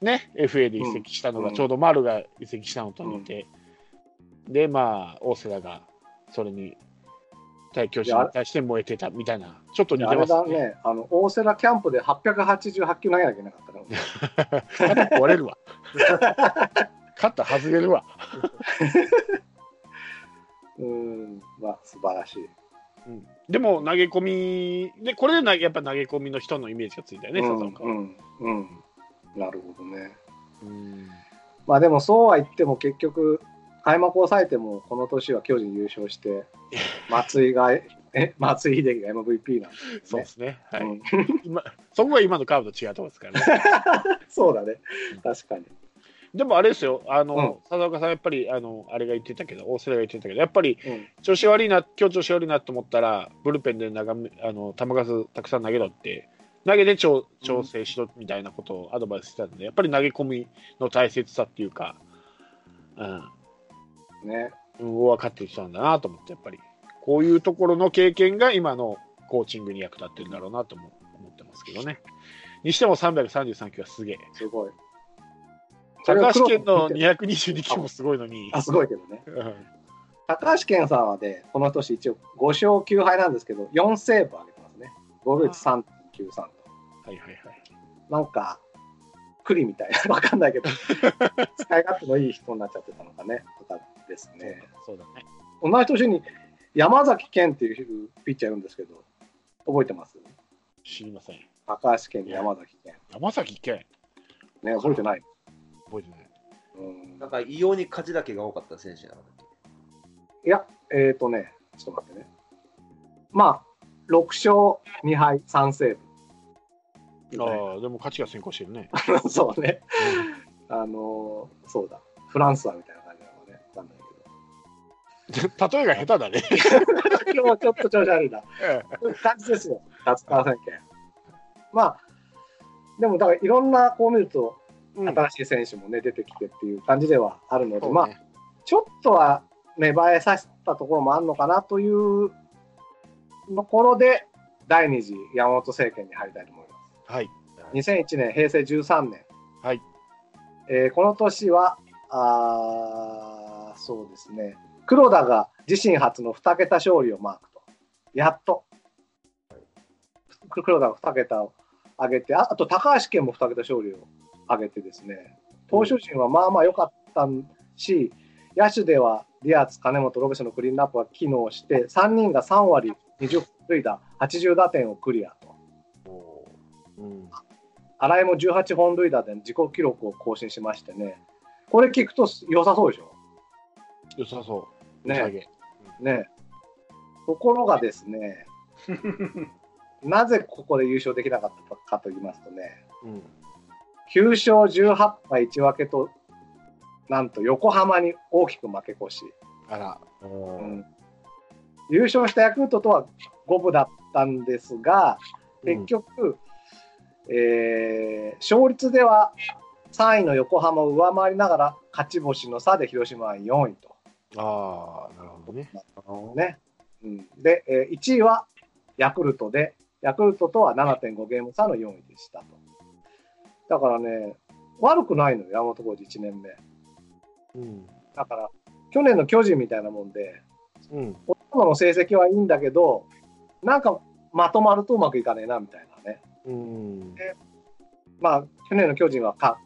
ね、FA で移籍したのが、うんちょうど丸が移籍したのと似て、で、まあ、大瀬良がそれに、対巨人に対して燃えてたみたいな、ちょっと似てますね。だね、あの大瀬良キャンプで888球投げなきゃいけなかったから、肩壊れるわ。肩外れるわ。うん、まあ、素晴らしい。うんでも投げ込み、でこれでなやっぱ投げ込みの人のイメージがついたよね、うん笹岡は。うん、うん、なるほどね。うんまあでもそうは言っても結局、開幕を抑えてもこの年は巨人優勝して、松井が、え松井秀喜が MVP なんで、そうですね、はいうん今。そこが今のカーブと違うところですからね。そうだね、確かに。でもあれですよ、あの、うん笹岡さん、やっぱり、あの、あれが言ってたけど、大瀬良が言ってたけど、やっぱりうん調子悪いな、今日調子悪いなと思ったら、ブルペンで長めあの球数たくさん投げろって、投げで調調整しろみたいなことをアドバイスしてたんで、やっぱり投げ込みの大切さっていうか、ね、うん、分かってきたんだなと思って、やっぱり、こういうところの経験が今のコーチングに役立ってるんだろうなとも思ってますけどね。にしても333球はすげえ。すごい。高橋県のそれは222球もすごいのに。あ、すごいけどね。うん高橋健さんはね、この年一応5勝9敗なんですけど、4セーブ上げてますね。防御率3.93と。はいはいはい。なんか、栗みたいな、わかんないけど、使い勝手のいい人になっちゃってたのかね、とかですね。そうだね。同じ年に山崎健っていうピッチャーいるんですけど、覚えてます？知りません。高橋健、山崎健。山崎健ね、覚えてない？覚えてない。うんなんか異様に勝ちだけが多かった選手なのいや、えっ、ー、とね、ちょっと待ってね。まあ、6勝2敗3セーブ。ああ、でも勝ちが先行してるね。そうね。あのーそうだ。フランスはみたいな感じなのね。わかんない例えが下手だね。けど。今日ちょっと調子悪いな。そういう感じですよ。達川宣言。まあ、でもだからいろんなこう見ると、うん新しい選手もね、出てきてっていう感じではあるので、まあ、ちょっとは芽生えさせたところもあるのかなというところで、第二次山本政権に入りたいと思います。はい。2001年、平成13年。はい。えーこの年は、あーそうですね、黒田が自身初の2桁勝利をマークと。やっと。黒田が2桁を上げて、ああと高橋健も2桁勝利を上げてですね、投手陣はまあまあ良かったし、野手ではディアツ、金本、ロベスのクリーンナップが機能して、3人が3割20塁打、80打点をクリアと。うん。新井も18本塁打で自己記録を更新しましてね、これ聞くと良さそうでしょ？良さそう。ねねところがですね、なぜここで優勝できなかったかと言いますとね、うん。9勝18敗1分けと、なんと横浜に大きく負け越し、あら。ううんん優勝したヤクルトとは五分だったんですが、結局、えー勝率では3位の横浜を上回りながら、勝ち星の差で広島は4位と。ああ、なるほどね。ねうん、で、えー1位はヤクルトで、ヤクルトとは7.5ゲーム差の4位でしたと。だからね、悪くないのよ、山本浩二1年目。うん。だから、去年の巨人みたいなもんで、うん。今の成績はいいんだけど、なんかまとまるとうまくいかねえなみたいなね。うん。まあ、去年の巨人はカ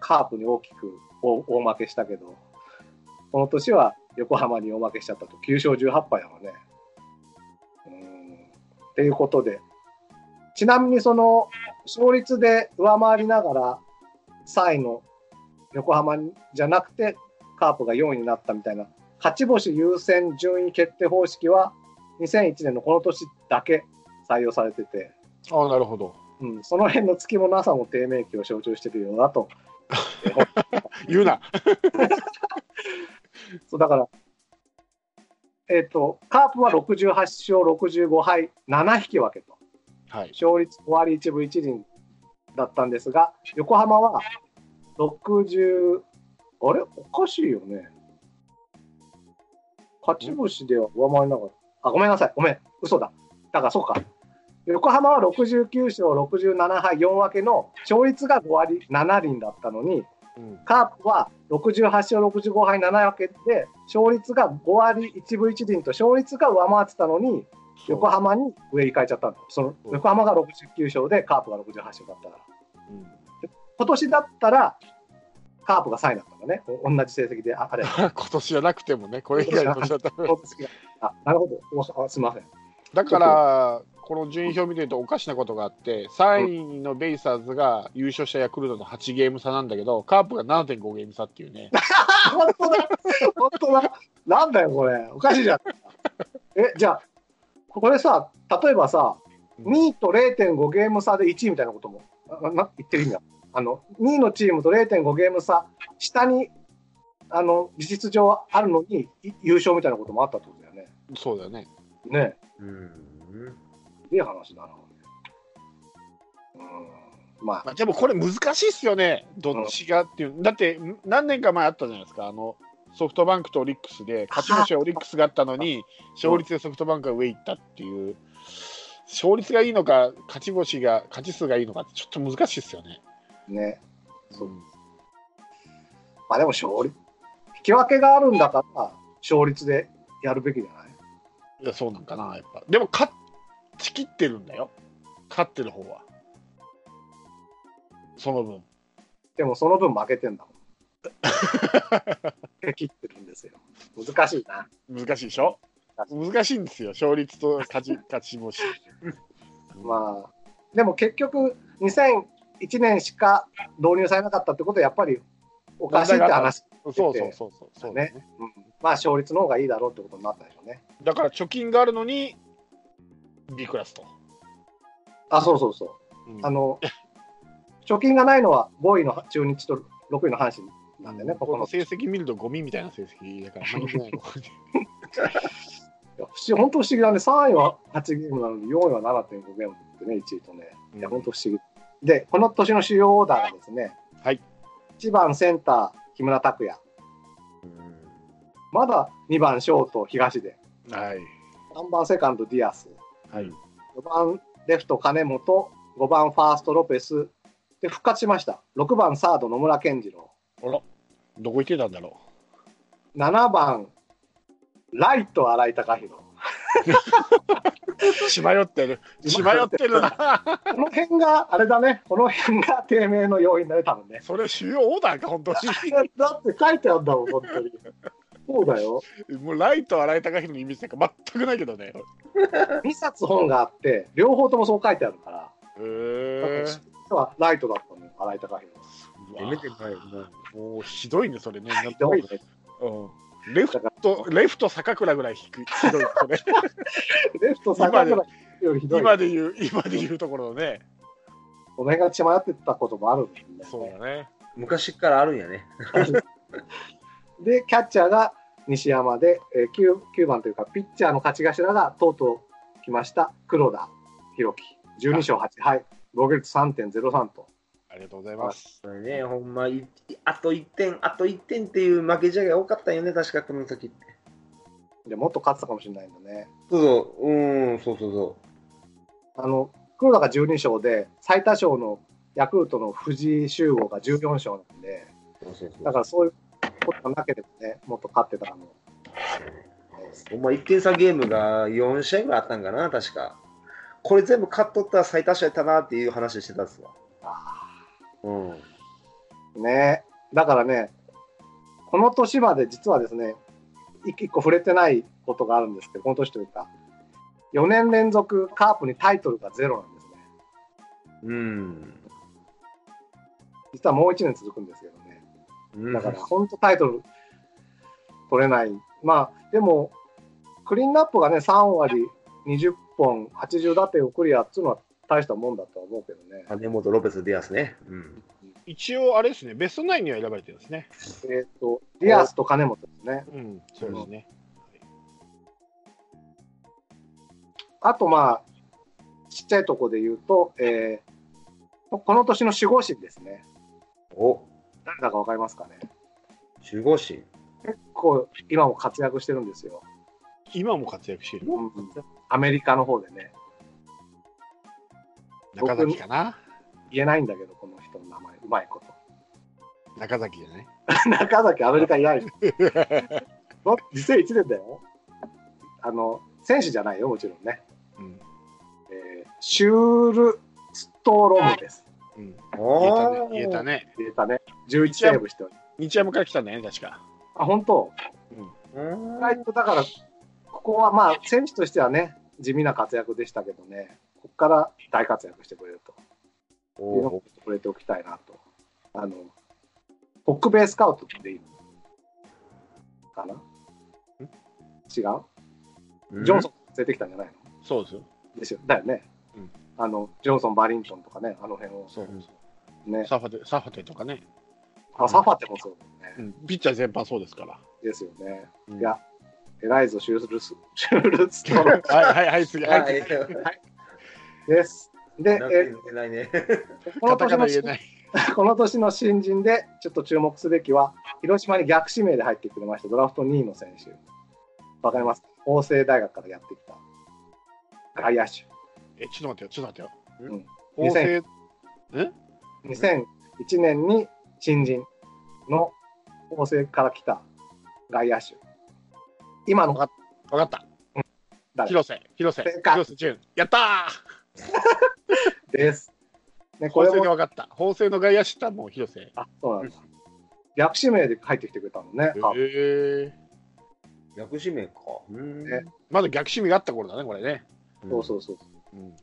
カープに大きく大大負けしたけど、この年は横浜に大負けしちゃったと、9勝18敗だもんね。うんっていうことで、ちなみにその勝率で上回りながら、3位の横浜じゃなくて、カープが4位になったみたいな、勝ち星優先順位決定方式は、2001年のこの年だけ採用されてて、ああ、なるほど。うん、その辺の月もなさも低迷期を象徴しているようだと。言うな。そうだから、えっ、と、カープは68勝65敗7引き分けと。はい。勝率5割1分1厘だったんですが、横浜は60、あれ？おかしいよね。勝ち星では上回りながら、あ、ごめんなさい、ごめん、嘘だ。だからそうか。横浜は69勝67敗4分けの勝率が5割7厘だったのに、うんカープは68勝65敗7分けで、勝率が5割1分1厘と勝率が上回ってたのに、横浜に上に変えちゃったんだ。そのうん横浜が69勝でカープが68勝だったから。うん今年だったら、カープが3位だったんだね。お同じ成績でああれば。今年じゃなくてもね、これ以外の年だったら。なるほど。すみません。だから、この順位表見てるとおかしなことがあって、3位のベイスターズが優勝したヤクルトの8ゲーム差なんだけど、カープが7.5ゲーム差っていうね、本当だ。本当だ。なんだよ、これ。おかしいじゃん。え、じゃあ、これさ、例えばさ、2位と0.5ゲーム差で1位みたいなことも、なな言ってる意味だ。あの、2位のチームと0.5ゲーム差、下に、あの、事実上あるのに、い優勝みたいなこともあったってことだよね。そうだよね。ねうん。いい話だな。うん。まあ、まあ、でもこれ難しいっすよね、どっちがっていう、だって何年か前あったじゃないですか、あのソフトバンクとオリックスで、勝ち星はオリックスがあったのに、勝率でソフトバンクが上行ったっていう、勝率がいいのか、勝ち星が、勝ち数がいいのかって、ちょっと難しいっすよね。ね。そう。うん。まあでも勝率、引き分けがあるんだから、勝率でやるべきじゃない？いや、そうなんかな、やっぱ。でも、勝ち切ってるんだよ、勝ってる方は。その分。でもその分負けてんだもん。切ってるんですよ。難しいな。難しいでしょ？難しいんですよ、勝率と勝ち 勝ち星。まあ、でも結局、2001年しか導入されなかったってことは、やっぱりおかしいって話、そうそうそうそうそうだね。うんまあ勝率の方がいいだろうってことになったでしょうね。だから貯金があるのに B クラスと。あ、そうそうそう。うんあの、貯金がないのは5位の中日と6位の阪神なんでね、ここの。成績見るとゴミみたいな成績だから、本当不思議だね、3位は8ゲームなのに、4位は7.5ゲームってね、1位とね。いや、本当不思議。で、この年の主要オーダーがですね、はい、1番センター、木村拓也、まだ2番ショート、東出、はい。3番セカンド、ディアス、はい。4番レフト、金本、5番ファースト、ロペス、で、復活しました。6番サード、野村謙二郎、あら、どこ行ってたんだろ7番ライト、新井貴浩。う。血迷ってる。血迷ってるな。この辺が、あれだね、この辺が低迷の要因だね、多分ね。それ主要オーダーか、本当 だって書いてあるんだもん、本当に。そうだよ。に。もうライト、新井貴弘のイメージなんか全くないけどね。2冊本があって、両方ともそう書いてあるから、へえ。実はライトだったのよ、新井貴弘。めてないももうひどいね、それね。ひどいね。うん。レフト、レフト坂倉ぐらい低い。ひどい、それ。レフト坂倉よりひどい。今で言う、今で言うところのね。この辺が血迷ってたこともあるんだよね。そうだね。昔からあるんやね。で、キャッチャーが西山で、えー 9, 9番というか、ピッチャーの勝ち頭がとうとう来ました、黒田博樹。12勝8敗、防御率3.03と。ありがとうございます。ね、ほんまい、あと1点、あと1点っていう負け試合が多かったよね、確かこの時って。でもっと勝ってたかもしれないんだね。そうそう、うーん、そうそうそあの、黒田が12勝で、最多勝のヤクルトの藤井修吾が14勝なんで、う。そうそうそうだからそういうことがなければね、もっと勝ってたかも。ほんま1点差ゲームが4試合ぐらいあったんかな、確か。これ全部勝っとったら最多勝やったなっていう話してたんですわ。うん。ねだからね、この年まで実はですね、一一個触れてないことがあるんですけど、この年というか、4年連続カープにタイトルがゼロなんですね。うん。実はもう1年続くんですけどだから本当タイトル取れない。まあ、でも、クリーンナップがね、3割20本、80打点をクリアっていうのは大したもんだとは思うけどね。金本ロペス・ディアスね。うん。一応、あれですね、ベストナインには選ばれてるんですね。えっ、と、ディアスと金本ですね。うん、そうですね。あと、まあ、ちっちゃいとこで言うと、えーこの年の守護神ですね。お、誰だかわかりますかね？守護神？結構今も活躍してるんですよ。今も活躍してる？うんアメリカの方でね。中崎かな？言えないんだけど、この人の名前、うまいこと。中崎じゃない？中崎、アメリカいない。の2001年だよ。あの、選手じゃないよ、もちろんね。うん。えーシュールストロムです。うん。お言えたね。言えたね。入れたね。11セーブしており日山から来たんだよね、確か。あ、本当？うん意外とだから、ここはまあ、選手としてはね、地味な活躍でしたけどね、ここから大活躍してくれるというのをお触れておきたいなと。あの、北米スカウトっていいのかな？違う？ージョンソン連れてきたんじゃないの？そうですよ。ですよ。だよね。うんあの、ジョンソン、バリントンとかね、あの辺をそう。ね。サファテ、サファテとかね。あ、サファテもそうだよね。うん。ピッチャー全般そうですから。ですよね。うんいや、偉いぞ、シュールス、シュールストロムはいはいはい、次。は、はいい。です。で、えね。この年のナ言えない。この年の新人でちょっと注目すべきは、広島に逆指名で入ってくれました、ドラフト2位の選手。わかります？法政大学からやってきた。外野手。え、ちょっと待ってよ、ちょっと待ってよ。うん法政、2001年に新人の法政から来た外野手。今のわかった。誰？広瀬、広瀬、正解広瀬潤。やったー です。ね、これ法政でも、分かった。法政の外野手だもん、広瀬。あ、そうなんだ。逆指名で入ってきてくれたのね。あへえ逆指名か。うんねまだ逆指名があった頃だね、これね。そうそうそう。うん。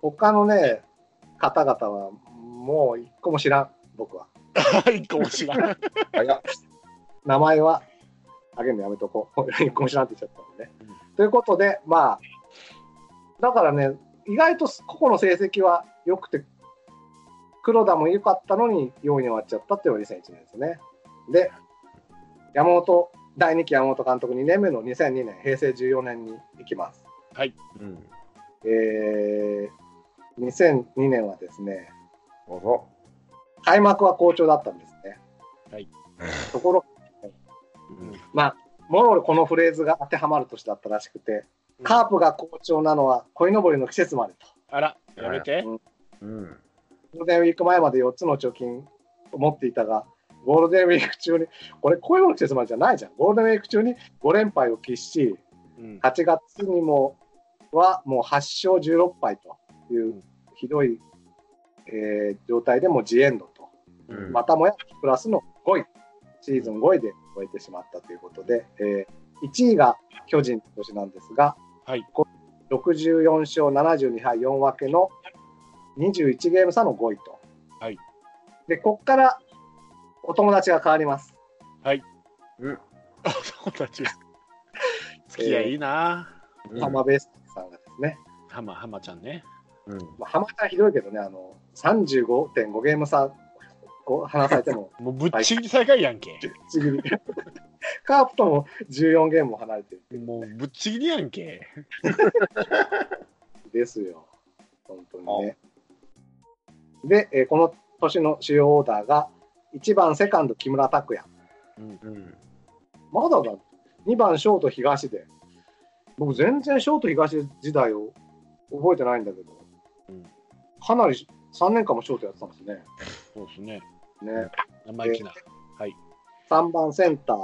他のね、方々はもう一個も知らん、僕は。一個も知らん。早っ。名前はあげるのやめとこう。一個も知らんって言っちゃったのね。うんということで、まあ、だからね、意外と個々の成績は良くて、黒田も良かったのに4位に終わっちゃったっていうのが2001年ですね。で、山本、第2期山本監督2年目の2002年、平成14年に行きます。うん。えー、2002年はですね、どうぞ。開幕は好調だったんですね。はい。ところ、うんまあ、もろこのフレーズが当てはまる年だったらしくて、カープが好調なのは鯉のぼりの季節までと。あら、やめて。うん。ゴールデンウィーク前まで4つの貯金を持っていたが、ゴールデンウィーク中に、これ、鯉のぼりの季節までじゃないじゃん。ゴールデンウィーク中に5連敗を喫し、うん8月にもはもう8勝16敗というひどい、えー状態でもうジエンドと。うんまたもやプラスの5位、シーズン5位で終えてしまったということで、えー1位が巨人の年なんですが、はい。64勝72敗4分けの21ゲーム差の5位と。はい。で、ここからお友達が変わります。うん。友達。付き合いいいな。うん浜ベースさんがですね、浜、浜ちゃんね。うん。まあ、浜ちゃんひどいけどね、あの35.5ゲーム差を離されても、もうぶっちぎり最下位やんけ。ぶっちぎり。カープとも14ゲームも離れてるもうぶっちぎりやんけ。ですよ。本当にね。で、えーこの年の主要オーダーが、1番セカンド木村拓哉。うんうん。まだだ。2番ショート東で。僕全然ショート東時代を覚えてないんだけど、うんかなり3年間もショートやってたんですね。そうですね。ね生意気な。はい。3番センター、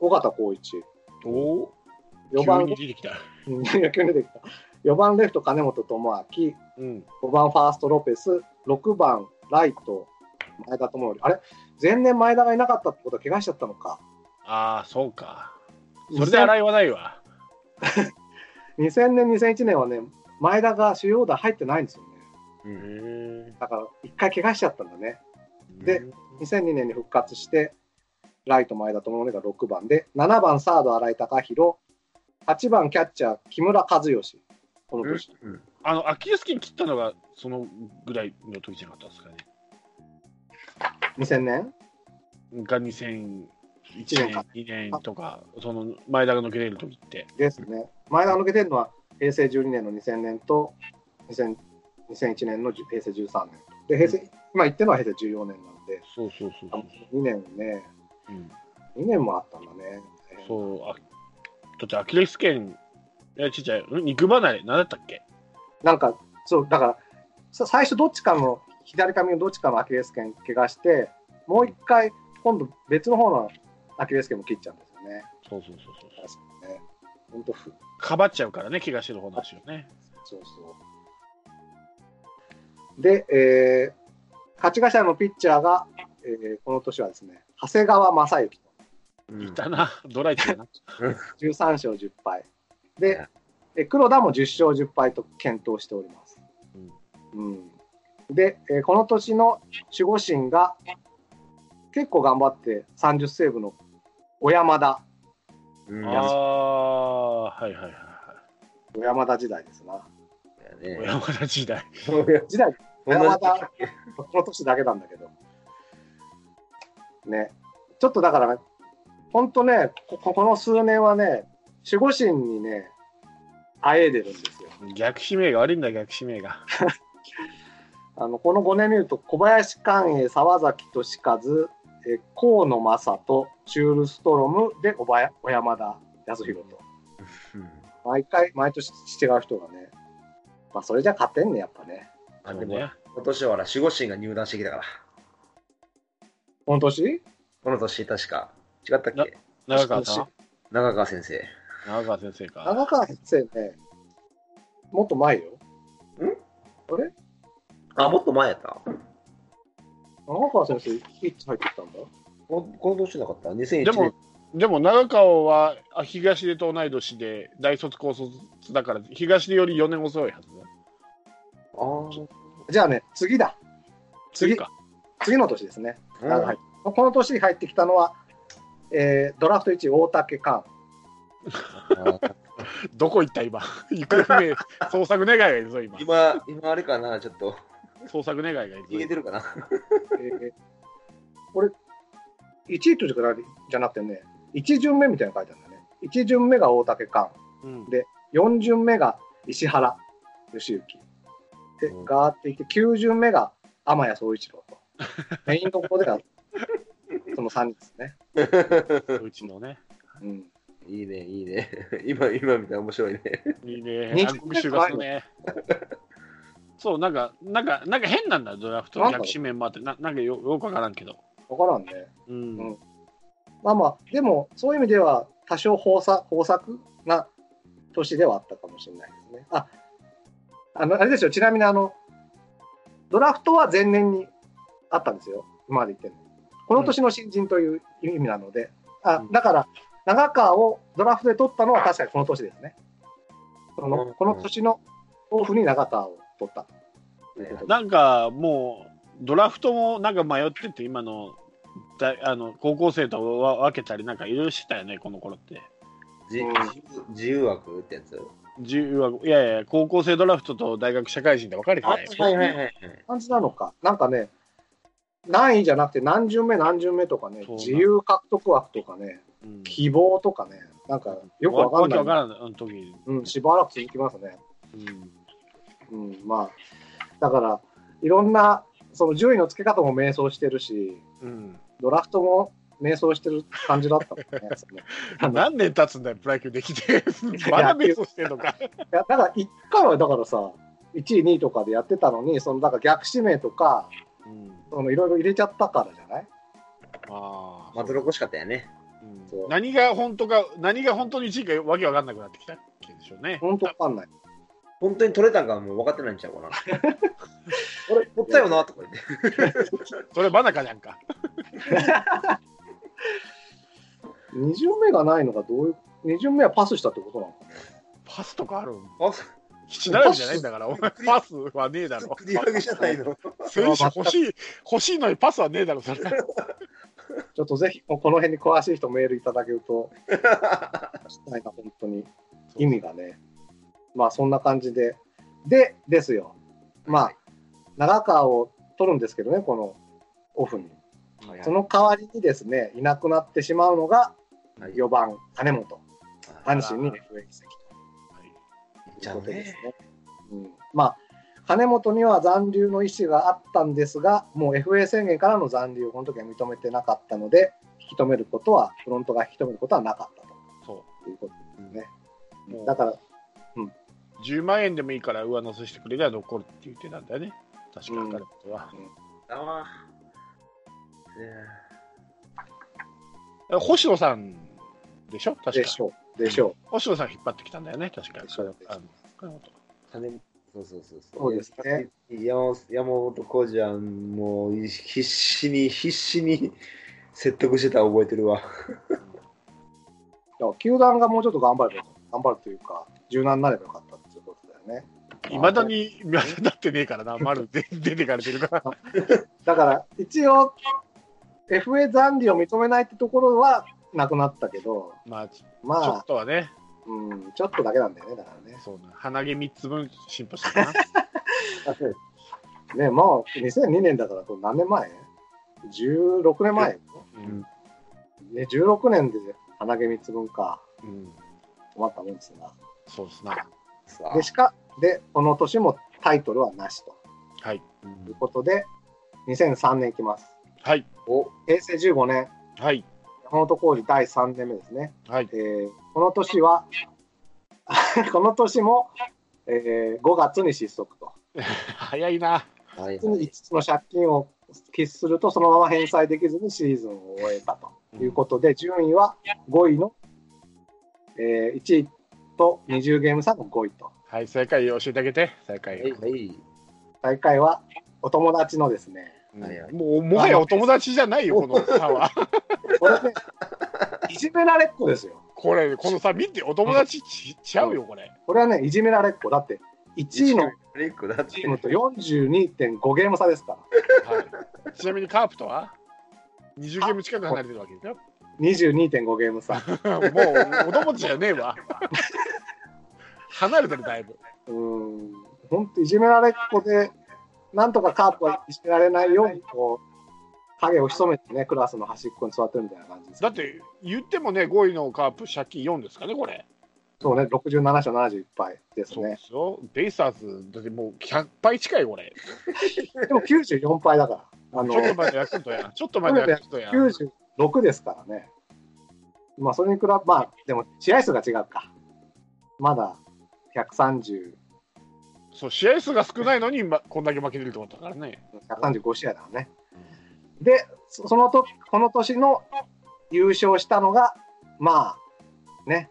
尾形光一。おお。4急番に、出てきた。出てきた。4番レフト金本智明、うん。5番ファーストロペス、6番ライト前田智則。あれ？前年前田がいなかったってことは怪我しちゃったのか。ああ、そうか。それで洗いはないわ。2000年、2001年はね、前田が主要打入ってないんですよね。だから、一回怪我しちゃったんだね。でうん2002年に復活して、ライト前田智則が6番で、7番サード新井貴弘、8番キャッチャー木村和義。この年。うん。あの、アキレス腱切ったのがそのぐらいの時じゃなかったですかね。2000年が2001一年か年、2年とか、その前田が抜けれる時って。ですね。前田が抜けてるのは平成12年の2000年と2000 2001年の平成13年。で、平成、今言ってるのは平成14年なんで、そうそうそうそう。2年ね、うん、2年もあったんだね。そうあだってアキレス腱、えちっちゃい、ん肉離れ、何だったっけ？なんか、そう、だから、さ最初どっちかの、左髪のどっちかのアキレス腱怪我して、もう一回、今度別の方のアキレス腱も切っちゃうんですよね。そうそうそうそう。確かにね。本当ふ、かばっちゃうからね、怪我してる方の足をね。そうそう。で、えー、勝ち頭のピッチャーが、えーこの年はですね、長谷川正幸と。うんいたな、ドライチだな。13勝10敗。で、え黒田も10勝10敗と検討しております。うんで、えーこの年の守護神が結構頑張って30セーブの小山田、うんああ、はいはいはいは小山田時代ですな。い。ね小山田時代。時代、同じ山田この年だけなんだけど。ね。ちょっとだから、本当ね、ここの数年はね、守護神にね、あえいでるんですよ。逆指名が悪いんだ、逆指名が。あのこの5年見ると小林寛永、沢崎俊和、え河野正人、シュールストロムで小林小山田康弘と。うん毎回、毎年違う人がね。まあ、それじゃ勝てんね、やっぱね。あでもね。今年は守護神が入団してきたから。この年？この年確か。違ったっけ？長川さん？長川先生。長川先生か。長川先生ね、もっと前よ。あもっと前やった。長川先生、いつ入ってきたんだ？ここの年なかった？2001年。でも、でも長川はあ東出と同い年で、大卒高卒だから、東出より4年遅いはずだ。あーじゃあね、次だ。次次か。次の年ですね。うんはいこの年に入ってきたのは、えードラフト1位、大竹寛。あ どこ行った今？行方不明、捜索願いがいるぞ、今。今今あれかなちょっと捜索願いがいるぞ。逃げてるかなえーこれ、1位とじゃなくてね、1巡目みたいなの書いてあるんだね。1巡目が大竹寛。うんで4巡目が石原良幸。で、うんガーっていって、9巡目が天谷総一郎と。メインどころでが、その3人ですね。うちのね。うん。いいねいいね 今今みたいな面白いねいいね。二暗黒集がするね。そう、なんか、なんか、なんか変なんだ、ドラフト逆指名もあって、ななんかよよくわからんけど。わからんね。うん。うんまあまあ、でも、そういう意味では、多少豊作豊作な年ではあったかもしれないですね。あ、あの、あれですよ、ちなみにあの、ドラフトは前年にあったんですよ。今まで言ってるの。この年の新人という意味なので、あうんだから、長川をドラフトで取ったのは確かにこの年ですね。こうんのこの年のオフに長川を取った。なんかもう、ドラフトもなんか迷ってて、今のだあの高校生とわ分けたり、なんかいろいろしてたよね、この頃って。じうん自由自由枠ってやつ？自由はいやいや、高校生ドラフトと大学社会人で分かれてあないよ。はいはいはい感じなのか。なんかね、何位じゃなくて何巡目何巡目とかね自由獲得枠とかね、うん希望とかね、なんかよくわかんない。わからない、時に。うん、しばらく続きますね。うんうん、まあ、だから、いろんな、その順位の付け方も迷走してるし、うん、ドラフトも迷走してる感じだったもんね。何年経つんだよ、プロ野球できて。まだ迷走してんのか。や、だから一回はだからさ、1位、2位とかでやってたのに、そのだから逆指名とか、うん、そのいろいろ入れちゃったからじゃない？ああまどろこしかったよね何が本当か、何が本当に1位かわけわかんなくなってきたっけでしょうね。本当わかんない。本当に取れたんかもう分かってないんちゃうかな 俺取ったよなとか言って それ、バナカじゃんか。2巡目がないのがどういう、2巡目はパスしたってことなのかパスとかあるあ七並びじゃないんだから、お前、パスはねえだろ。繰り上げじゃないの選手欲しい、欲しいのにパスはねえだろ、それ。ちょっとぜひ、この辺に詳しい人メールいただけると、ないな、本当に。意味がね。まあ、そんな感じで。で、ですよ。まあ、長川を取るんですけどね、このオフに。その代わりにですね、いなくなってしまうのが、はい4番、金本。阪神に FA 移籍ということですねね。うん、まあ、金本には残留の意思があったんですが、もう FA 宣言からの残留をこの時は認めてなかったので、引き止めることは、フロントが引き止めることはなかったそということう。ね。もうだから、10万円でもいいから上乗せしてくれりゃ残るって言ってたんだよね。確か、うん彼女は。あえ星野さんでしょ？確か。でしょう。でしょ星野さん引っ張ってきたんだよね、確か。でしょうあの金本あ、金そうそうそうそう。そうですね山本山本浩二はもう必死に必死に説得してたの覚えてるわ。球団がもうちょっと頑張れば頑張るというか、柔軟になればよかったっていうことだよね。いまだに、いまだになってねえからな、丸で出てかれてるから。だから、一応、FA 残留を認めないってところはなくなったけど、まあ、ちょまあっ、とはね、うん、ちょっとだけなんだよね、だからね。そうな、鼻毛3つ分進歩したかな。ね、もう2002年だから、これ何年前 ?16 年前、うんね、16年で鼻毛3つ分か。うん、困ったもんですな。そうですな。さあで、しか、で、この年もタイトルはなしとはい。いうことで、2003年いきます。はい。お平成15年、はい。山本浩二第3年目ですね。はい。えーこの年は、この年も、えー5月に失速と。早いな。はい5つの借金を喫すると、そのまま返済できずにシーズンを終えたということで、順位は5位の、えー1位と20ゲーム差の5位と。はい、正解教えてあげて、正解。はいはい。大会はお友達のですね、うんはいはいもう、もはやお友達じゃないよ、この差は。これね、いじめられっ子ですよ。これ、この差見て、お友達ちちゃうよ、これ。これはね、いじめられっ子。だって、1位のリックだってチームと42.5ゲーム差ですから。はい、ちなみにカープとは？20ゲーム近く離れてるわけですよ。22.5ゲーム差。もう、お友達じゃねえわ。離れてる、だいぶ。うーん、本当いじめられっ子で、なんとかカープはいじめられないように、こう、影を潜めてね、クラスの端っこに座ってるみたいな感じです。だって、言ってもね、5位のカープ、借金4ですかね、これ。そうね、67勝71敗ですそうでね。すよ。ベイスターズ、だってもう100敗近い、これ。でも94敗だから。あのちょっと前のヤクルトや。ちょっと前のヤクルトや。96ですからね。まあ、それに比べ、まあ、でも、試合数が違うか。まだ130、そう、試合数が少ないのに、ま、こんだけ負けてるってことだからね。135試合だね。で、そそのと、この年の優勝したのが、まあ、ね、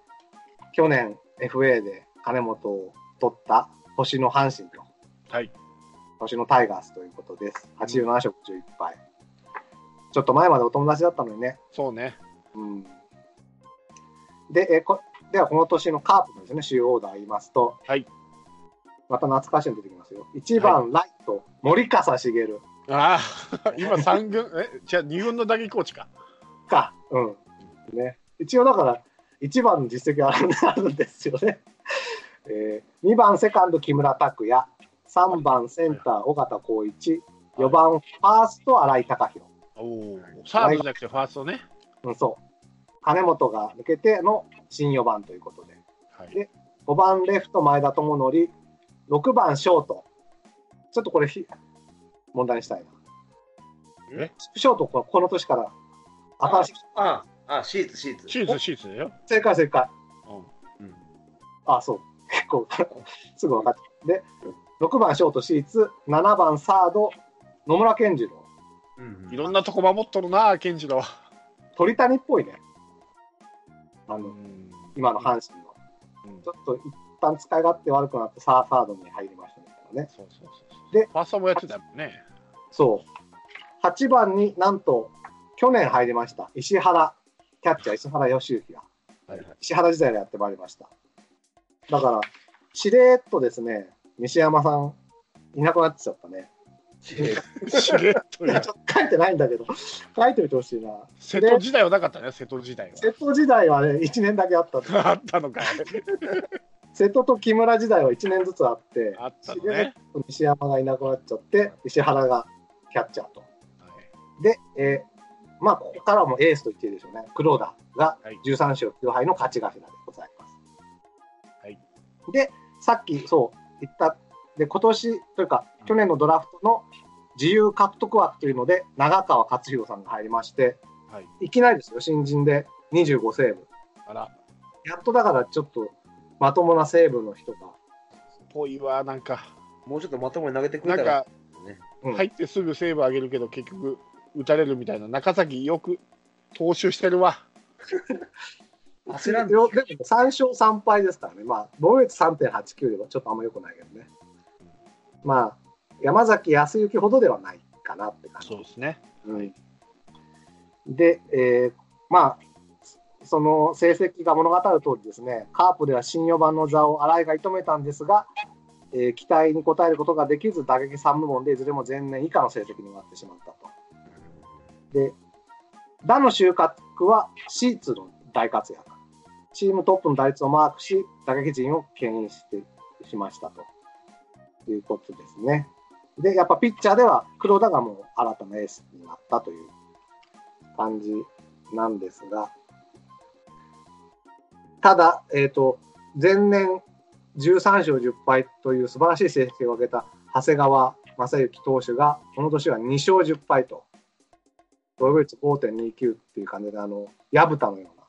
去年 FA で金本を取った星の阪神と、はい。星のタイガースということです。87勝51敗。ちょっと前までお友達だったのにね。そうね。うん、でえこ、ではこの年のカープのですね、主要オーダー言いますと、はい。また懐かしいの出てきますよ。1番、ライト、森笠茂ああ、今3軍、え、じゃあ2軍の打撃コーチか。か。うん。ね。一応だから、1番の実績はあるんですよね。えー、2番、セカンド、木村拓哉。3番、センター、尾形光一。4番、ファースト、新井貴弘。おお。サードじゃなくてファーストね。うん、そう。金本が抜けての新4番ということで。はい。で5番レフト前田智則、6番ショート。ちょっとこれひ問題にしたいな。え？ショートここの年から新しい。ああ、シーツ、シーツ。シーズン、シーズンだよ。正解正解。うん。うんあ、そう。結構 すぐ分かった。で、6番ショートシーツ、7番サード野村健次郎。うんいろんなとこ守っとるな、健次郎。鳥谷っぽいね。あの、うん。今の阪神の。うんちょっと一旦使い勝手悪くなってサーサードに入りましたね。そうそうそう。でファーストもやってたもんね。そう。8番になんと、去年入りました。石原、キャッチャー石原良之が、はいはい。石原時代でやってまいりました。だから、しれーっとですね、西山さん、いなくなっちゃったね。しれっとやいやちょっと書いてないんだけど、書いておいてほしいな。瀬戸時代はなかったね、瀬戸時代瀬戸時代はね、1年だけあった。は。あったのかい。瀬戸と木村時代は1年ずつあって、あったのね。と西山がいなくなっちゃって、石原がキャッチャーと。はいで、えーまあ、ここからもエースと言っていいでしょうね。黒田がはい13勝9敗の勝ち頭でございます。はい。で、さっきそう言った、で、今年というか、去年のドラフトの自由獲得枠というので、長川勝弘さんが入りまして、はい。いきなりですよ、新人で25セーブ。あら。やっとだからちょっとまともなセーブの人がぽいわ、なんか、もうちょっとまともに投げてくれなんたらか、ね。うん入ってすぐセーブ上げるけど、結局、打たれるみたいな、中崎、よく投手してるわ。焦らんでも3勝3敗ですからね、まあ、防御率3.89ではちょっとあんま良くないけどね。まあ、山崎康之ほどではないかなって感じ。そうですね。うんで、えーまあ、その成績が物語る通りですね、カープでは新4番の座を新井が射止めたんですが、えー期待に応えることができず、打撃3部門でいずれも前年以下の成績になってしまったと。で、打の収穫はシーツの大活躍。チームトップの打率をマークし、打撃陣を牽引してしましたということですね。で、やっぱピッチャーでは黒田がもう新たなエースになったという感じなんですが、ただ、えっ、と、前年13勝10敗という素晴らしい成績を上げた長谷川正幸投手が、この年は2勝10敗と、防御率5.29っていう感じで、あの、矢蓋のような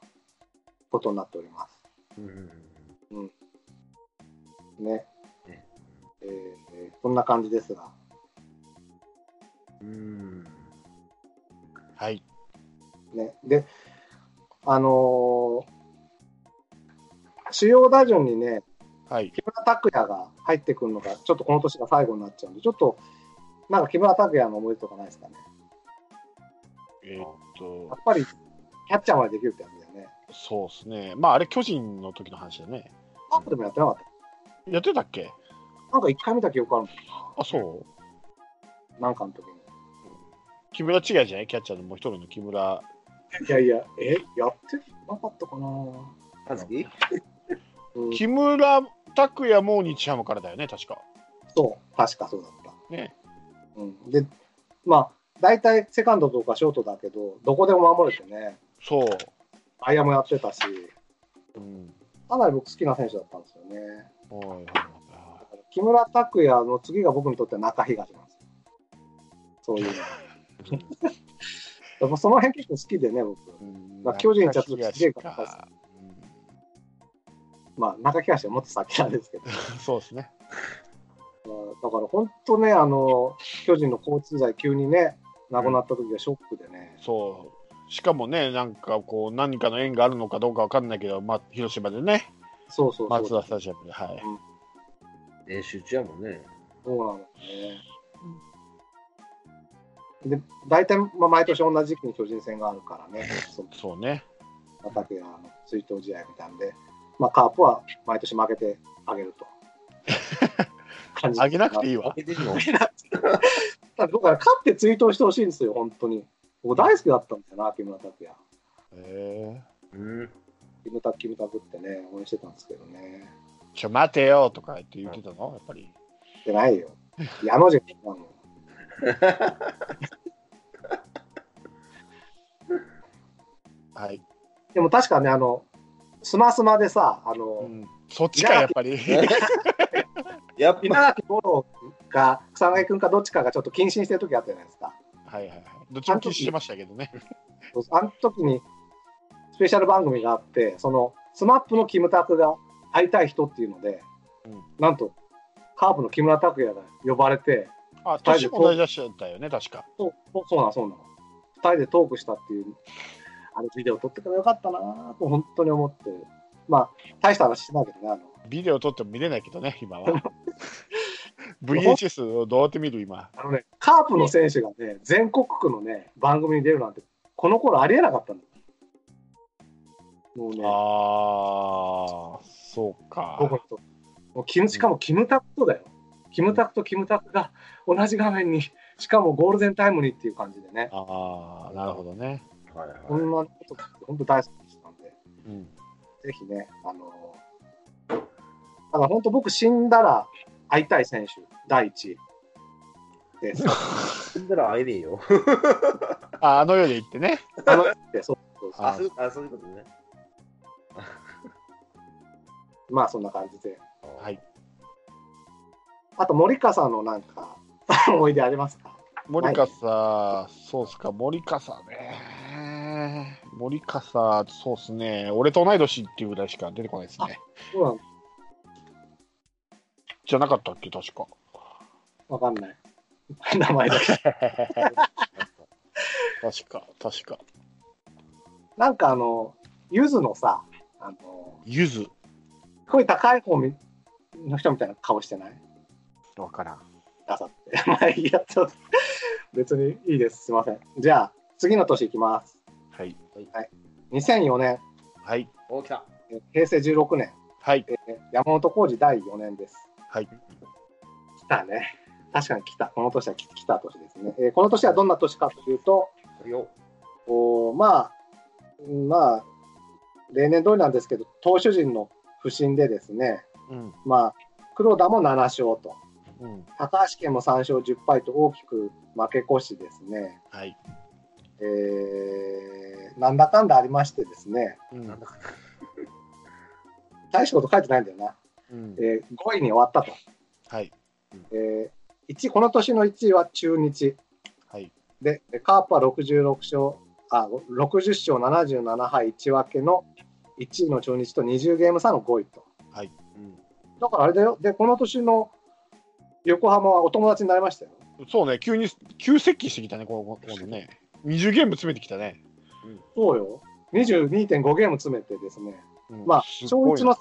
ことになっております。うんね。ねえーこんな感じですが。うんはい。ね、で、あのー主要打順にね、はい。木村拓哉が入ってくるのが、ちょっとこの年が最後になっちゃうんで、ちょっと、なんか木村拓哉の思い出とかないですかね。えーっやとっ、ぱり、キャッチャーまでできるってやつだよね。そうですね。まあ、あれ、巨人の時の話だね。カープでもやってなかった。やってたっけ？なんか一回見た記憶あるもんあ、そう？な。なんかの時に。木村違いじゃない？キャッチャーのもう一人の木村。いやいや、え、やってなかったかな 木村拓哉も日ハムからだよね、確か。そう、確かそうだった。ね。うん、で、まあ、大体セカンドとかショートだけど、どこでも守れてね、そう。アイアもやってたし、うん。かなり僕好きな選手だったんですよね。はいはいはい木村拓哉の次が僕にとっては中東なんですよ。そういうの。やっぱその辺結構好きでね、僕。うんまあ巨人ちょっとすげえ中東かまあ、中東はもっと先なんですけど。うんそうですね。だから本当ね、あの、巨人の交通剤急にね、亡くなった時はショックでね。そう。しかもね、なんかこう、何かの縁があるのかどうかわかんないけど、まあ、広島でね、そうそうそう。松田スタジアムで、はい。練習中やもんね。そうなのね。で、大体、まあ、毎年同じ時期に巨人戦があるからね、そそうね。の竹谷の追悼試合みたいなんで、まあ、カープは毎年負けてあげると。あげなくていいわ。僕は勝って追悼してほしいんですよ、本当に。僕大好きだったんだよな、木村拓哉。えうん。キムタク、キムタクってね、応援してたんですけどね。ー、ちょ、待てよとか言って言ってたの？やっぱり。でないよ。矢野関なの。はい。でも確かね、あの、スマスマでさ、あの、うん、そっちか、やっぱり。やっぱ、稲垣吾郎か草彅君かどっちかがちょっと謹慎してる時あったじゃないですか。はいはいはい。どっちも謹慎してましたけどね。あの時にスペシャル番組があって、そのスマップのキムタクが会いたい人っていうので、うんなんとカープの木村拓也が呼ばれて、あ、年も同じだしたよね、確か。そうそうそうなの、そうなの。二人でトークしたっていう、あのビデオ撮ってからよかったなぁと本当に思って、まあ、大した話してないけどね、あの、ビデオ撮っても見れないけどね、今は。VHS をどうやって見る、今。あのね、カープの選手がね、全国区のね、番組に出るなんて、この頃ありえなかったんだよ。もうね、ああ、そうか。もうしかもキムタクとだよ。キムタクとキムタクが同じ画面に、しかもゴールデンタイムにっていう感じでね、ああ、なるほどね。はいはいこんなこと本当大好きでしたんで、うん。ぜひね、あのだから本当僕死んだら会いたい選手、第一位です。死んだら会えねえよ。ああの世で行ってね。あの、でそうそうそうあ、そうあそういうことね。まあそんな感じで。はい。あと森川さんのなんか 思い出ありますか？森笠、そうっすか、森笠ね。森笠、そうっすね。俺と同い年っていうぐらいしか出てこないですね。そうなんじゃなかったっけ、確か。わかんない。名前だけ。確か、確か。なんかあの、ゆずのさ、あの、ゆず。声高い方みの人みたいな顔してない？わからん。ダサって。まあいいや、ちょっと、別にいいです。すいません。じゃあ、次の年いきます。はい。2004年、はい。お、来た。え平成16年、はい。えー山本浩二第4年です。はい。来たね。確かに来た。この年は来来た年ですね。えーこの年はどんな年かというと、よ。おまあ、うんまあ、例年通りなんですけど、投手陣の不振でですね、うん。まあ、黒田も7勝と、うん。高橋家も3勝10敗と大きく負け越しですね、はい。えーなんだかんだありましてですね、うん 大したこと書いてないんだよな。うんえー5位に終わったと。はい。えー、1この年の1位は中日。はい。で、カープは66勝、あ、60勝77敗1分けの1位の中日と20ゲーム差の5位と。うん。だからあれだよ。で、この年の横浜はお友達になりましたよ。そうね、急に、急接近してきたね、この、このね。20ゲーム詰めてきたね。そうよ。22.5ゲーム詰めてですね。うんまあ、小一の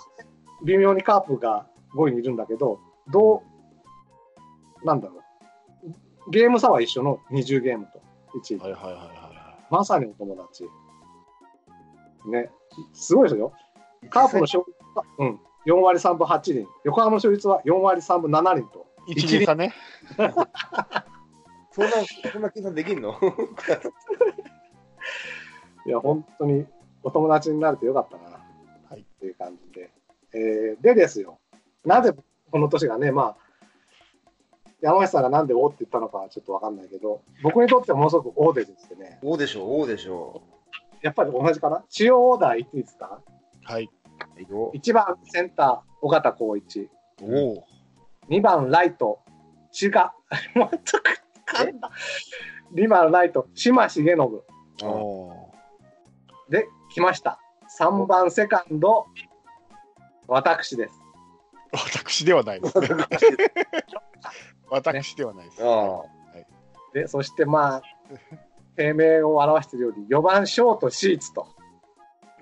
微妙にカープが5位にいるんだけど、どう、なんだろう。ゲーム差は一緒の20ゲームと1位。はいはいはいはまさにお友達。ね。すごいですよ。カープの勝率は、うん、4割3分8厘。横浜の勝率は4割3分7厘と。い。一厘差ね。そんな、そんな計算できんの？いや、本当にお友達になれてよかったな。はいっていう感じで。えーでですよ。なぜこの年がね、まあ、山下さんがなんで「お」って言ったのかはちょっとわかんないけど、僕にとってはものすごく「お」でですね、おでしょう、おでしょやっぱり同じかな？主要オーダーいっていいですか？はい。う。はいよ。1番センター、尾形光一。おお。2番ライト、千賀。また噛んだ。2番ライト、島重信。おおで、来ました。3番セカンド、私です。ー。私ではないですね。私ではないです。あで、そしてまあ、低迷を表しているように、4番ショート、シーツと。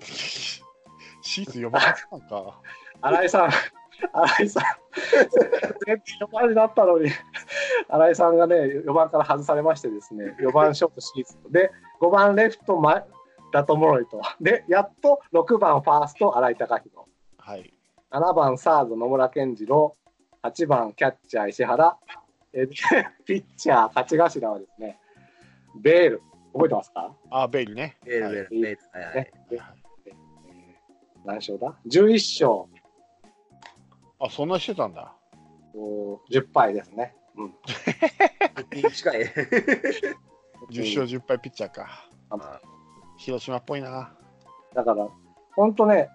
シーツ読まなかったか。新井さん、新井さん、全然4番になったのに、新井さんがね、4番から外されましてですね、4番ショート、シーツと。で、5番レフト、前田智則と。で、やっと6番ファースト、新井貴弘。はい。7番サード野村健次郎、8番キャッチャー石原、えピッチャー勝ち頭はですね、ベール、覚えてますか、あ、ベイルね。ベール、はいベール、ベール。何勝だ ?11 勝あ、そんなしてたんだ。お10敗ですね。うん、近い。10勝10敗ピッチャーか。あ広島っぽいな。だから、本当ね、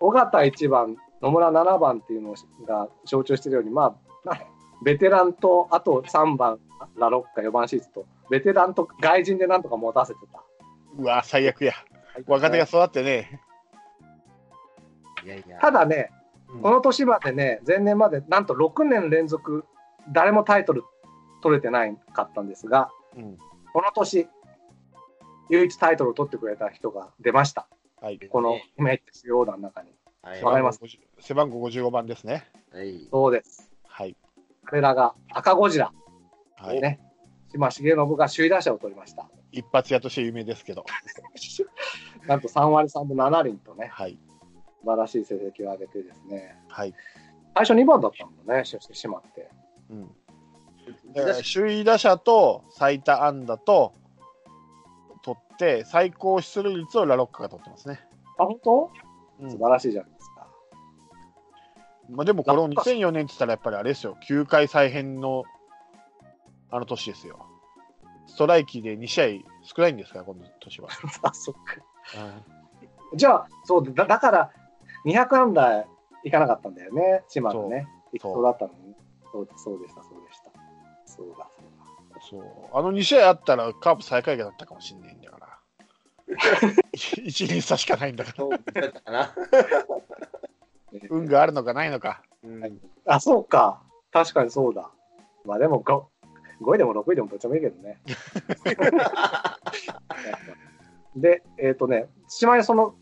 尾形1番、野村7番っていうのが象徴しているように、まあ、なベテランと、あと3番、ラロッカ、4番シーズと、ベテランと外人でなんとか持たせてた。うわ、最悪や。若手が育ってね。いやいや。ただね、うんこの年までね、前年までなんと6年連続、誰もタイトル取れてないかったんですが、うん。この年、唯一タイトルを取ってくれた人が出ました。はい。このメッツヨーダの中に。はいわかります？背番号55番ですね。はい。そうです。はい。彼らが赤ゴジラ、はい。ね島重信が首位打者を取りました。一発屋として有名ですけど。なんと3割3分7厘とね、はい。素晴らしい成績を上げてですね、はい。最初2番だったんだね、そして島って。うん。だから首位打者と最多安打と取って最高出塁率をラロッカが取ってますね。あ、本当？うん素晴らしいじゃないですか。まあ、でもこの2004年って言ったらやっぱりあれですよ、球界再編のあの年ですよ。ストライキで2試合少ないんですから、今度年は。あ、そっか。じゃあ、そうだ、だから、200安打いかなかったんだよね、島のね。いきそうだったのに。そうそうでした、そうでした。そうだ、そうだ。そうあの2試合あったらカープ最下位だったかもしれないんだから。1厘差しかないんだから。そうだったかな。運があるのかないのか。うんあ、そうか。確かにそうだ。まあでも 5, 5位でも6位でもどっちでもいいけどね。で、えっ、とね、しまいにその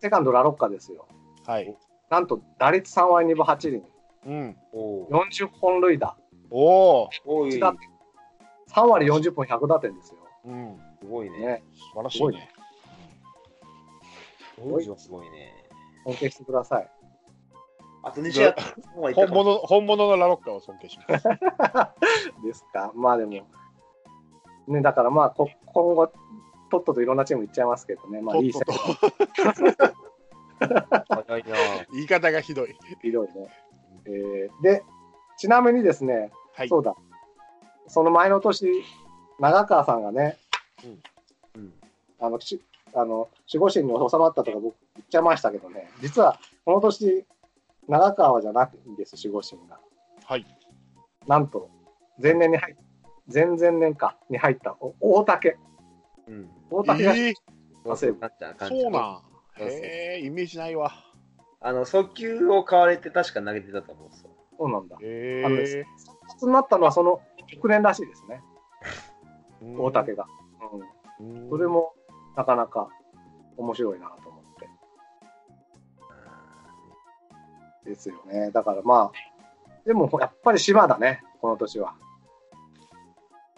セカンドラロッカですよ。はい。なんと打率3割2分8厘、うん。おー40本塁打、おお。おい、す打点3割40本100打点ですよ。うん。ごいね。ね、素晴らしいね。当時はすごいね。尊敬してください。あと2試合、もう？本物本物のラロッカを尊敬します。ですか。まあでも、ね、だからまあこ今後、とっとといろんなチーム行っちゃいますけどね、まあいいとっと選と 早いな。言い方がひどい。手ひどいね。えーで、ちなみにですね、はい。そうだ、その前の年、長川さんがね、うん。あの、しあの守護神に収まったとか僕言っちゃいましたけどね、実はこの年、長川じゃなくてです、守護神が。はい。なんと、前年に入っ前々年かに入ったお大竹。うん。大竹が、え。ーそうなん。へえ、イメージないわ。あの、速球を買われて確か投げてたと思うんですよ。そうなんだ。へあのえ。初になったのはその翌年らしいですね、うん大竹が。うん。うんそれもなかなか面白いなと思って。ですよね。だからまあ、でもやっぱり島だね、この年は。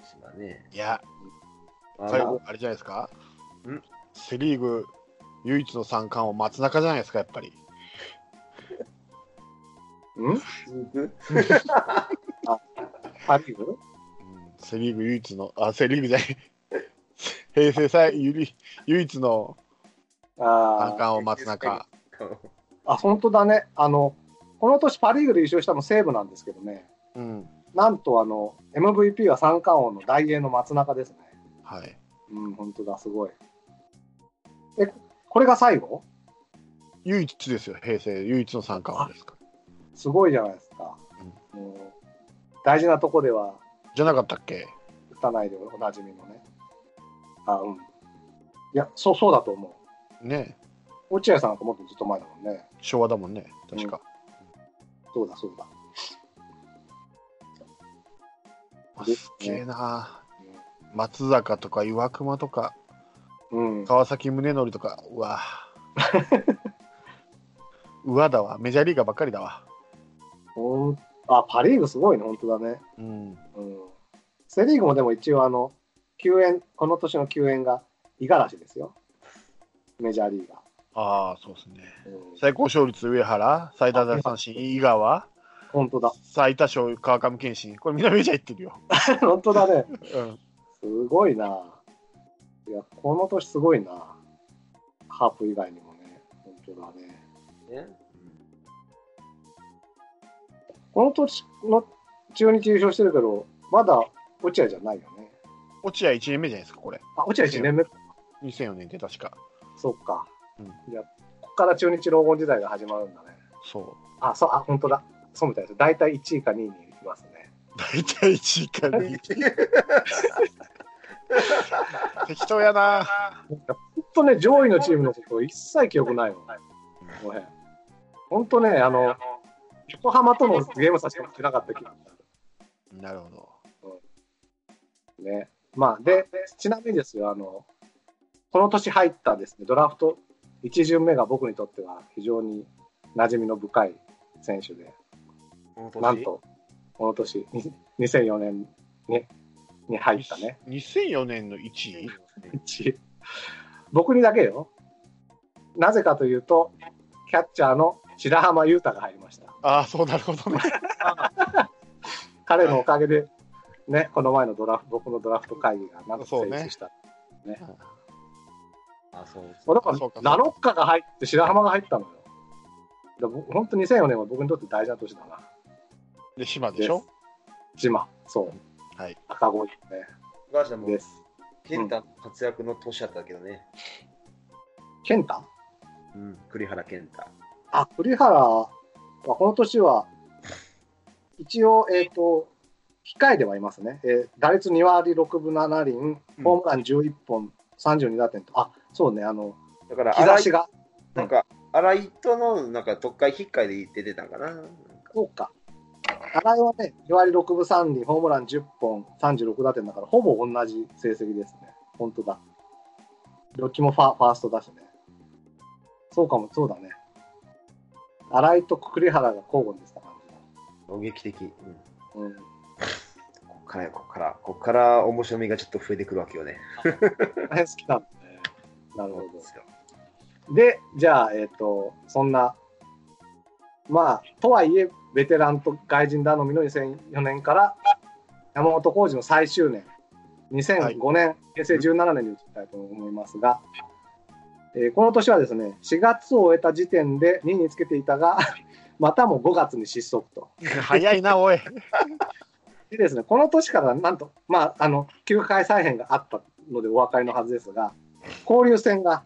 島ね。いや、まあ最後、あれじゃないですか？んセ・リーグ唯一の三冠王、松中じゃないですか、やっぱり。ん？続くパ・リーグ？うんセ・リーグ唯一の、あ、セ・リーグじゃない。平成最唯唯一の三冠王、松中。あ、本当だね。あの、この年パ・リーグで優勝したの西武なんですけどね、うん。なんとあの、MVP は三冠王の大英の松中ですね。はい。うん、本当だ、すごい。え、これが最後？唯一ですよ、平成唯一の三冠王ですから。すごいじゃないですか。もう大事なとこではじゃなかったっけ？打たないでおなじみのね。あ、うん。いや、そう、そうだと思う。ね落合さんなんかもっとずっと前だもんね。昭和だもんね、確か。そうだ、そうだ。すげえな。松坂とか岩隈とかうん。川崎宗則とか、うわ。うわだわ、メジャーリーガーばっかりだわ。ほんあ、パ・リーグすごいね、本当だね。うん。うん。セ・リーグもでも一応、あの、救援、この年の救援が五十嵐ですよ。メジャーリーガああ、そうですね。ー。うん、最高勝率上原、最多奪三振井川、本当だ。最多勝川上健信。これみんなメジャー行ってるよ。本当だね。うん。すごいな。いや、この年すごいな。ハープ以外にもね。本当だね。ね。この年の中日優勝してるけど、まだ落合じゃないよね。落合1年目じゃないですか、これ。あ、落合1年目か。2004年って確か。そっか。うんいや、ここから中日黄金時代が始まるんだね。そう。あ、そう、あ、本当だ。そうみたいです。大体1位か2位にいますね。大体1位か2位。適当やな。本当ね、上位のチームのこと一切記憶ないもん。ごめん本当ね、あの、横浜とのゲームさしか見てなかった気がすなるほど。るね。まあ、で、ちなみにですよ、あの、この年入ったですね、ドラフト1巡目が僕にとっては非常に馴染みの深い選手で、なんと、この年、に2004年にに入ったね。2004年の1位1僕にだけよ。なぜかというと、キャッチャーの白浜優太が入りました。ああ、そうなるほどね。彼のおかげで、ね、この前のドラフト、僕のドラフト会議がなんと成立した。あ、そう。そうだから、ラロッカが入って白浜が入ったのよ。で僕本当2004年は僕にとって大事な年だな。で、島でしょ？島、そう。はい。赤子ね。お母さんもです。健太の活躍の年だったけどね。健太？うん、栗原健太。あ、栗原はこの年は、一応、えっ、と、控えではいますね。えー打率2割6分7厘、うんホームラン11本、32打点と、あ、そうね、あの、だから、日差しが、なんか、荒井との、なんか、特会、引っかいで出てたんかな。そうか。新井はね、2割6分3厘、ホームラン10本、36打点だから、ほぼ同じ成績ですね。本当だ。どっちもファファーストだしね。そうかも、そうだね。新井と栗原が交互にした感衝撃的。うんじだ。うん。こっからよこっから、こっから面白みがちょっと増えてくるわけよね。大変好きなんだね。なるほど。で、じゃあ、えっ、と、そんな、まあ、とはいえ、ベテランと外人頼みの2004年から、山本浩二の最終年、2005年、平成17年に移りたいと思いますが、えーこの年はですね、4月を終えた時点で2位につけていたが、またも5月に失速と。早いな、おい。でですね、この年からなんと、まあ、あの、球界再編があったのでお分かりのはずですが、交流戦が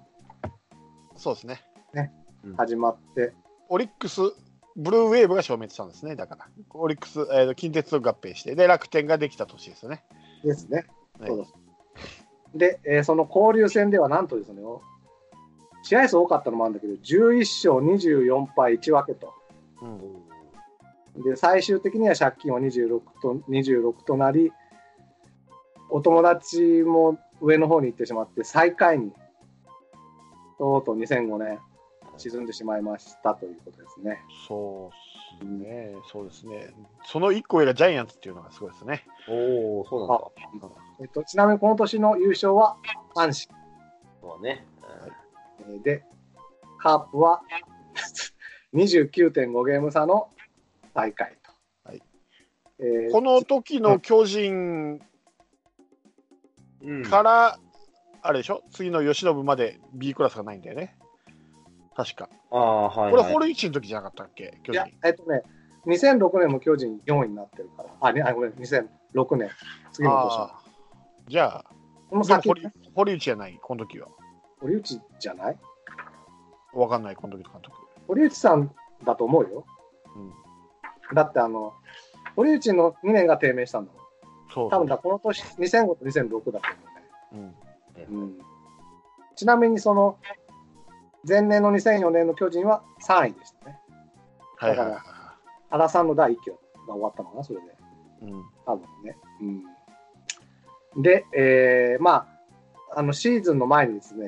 そうですね。始まって、オリックス、ブルーウェーブが消滅したんですね、だから。オリックス、えーと近鉄と合併して、で、楽天ができた年ですよね。ですね。はいそうです。で、えーその交流戦ではなんとですね、試合数多かったのもあるんだけど、11勝24敗1分けと。うんで、最終的には借金は26と ,26 となり、お友達も上の方に行ってしまって、最下位に、とうとう2005年、沈んでしまいましたということですね。そうですね、そうですね。その1個上がジャイアンツっていうのがすごいですね。おお、そうなんだ。えっと、ちなみにこの年の優勝は阪神。そうだね。えーで、カープは 29.5ゲーム差の大会と。はいえーこの時の巨人うんから、あれでしょ、次の由伸まで B クラスがないんだよね。確か。ああ、はい、これ、はい。堀内の時じゃなかったっけ、巨いや人。、えっとね、2006年も巨人4位になってるから、あ、ね、あごめん、2006年、次の年。ああじゃあ、この先ね、堀内じゃない、この時は。堀内じゃない？わかんない、この時の監督。堀内さんだと思うよ。うん、だって、あの、堀内の2年が低迷したんだもん。そう多分だ、この年、2005と2006だと思うね。うん、うんちなみにその前年の2004年の巨人は3位でしたね。はいはいはいは原さんの第1期が終わったのかな、それで。い。うん多分ね。うん、で、えーまあ、あのシーズンの前にですね、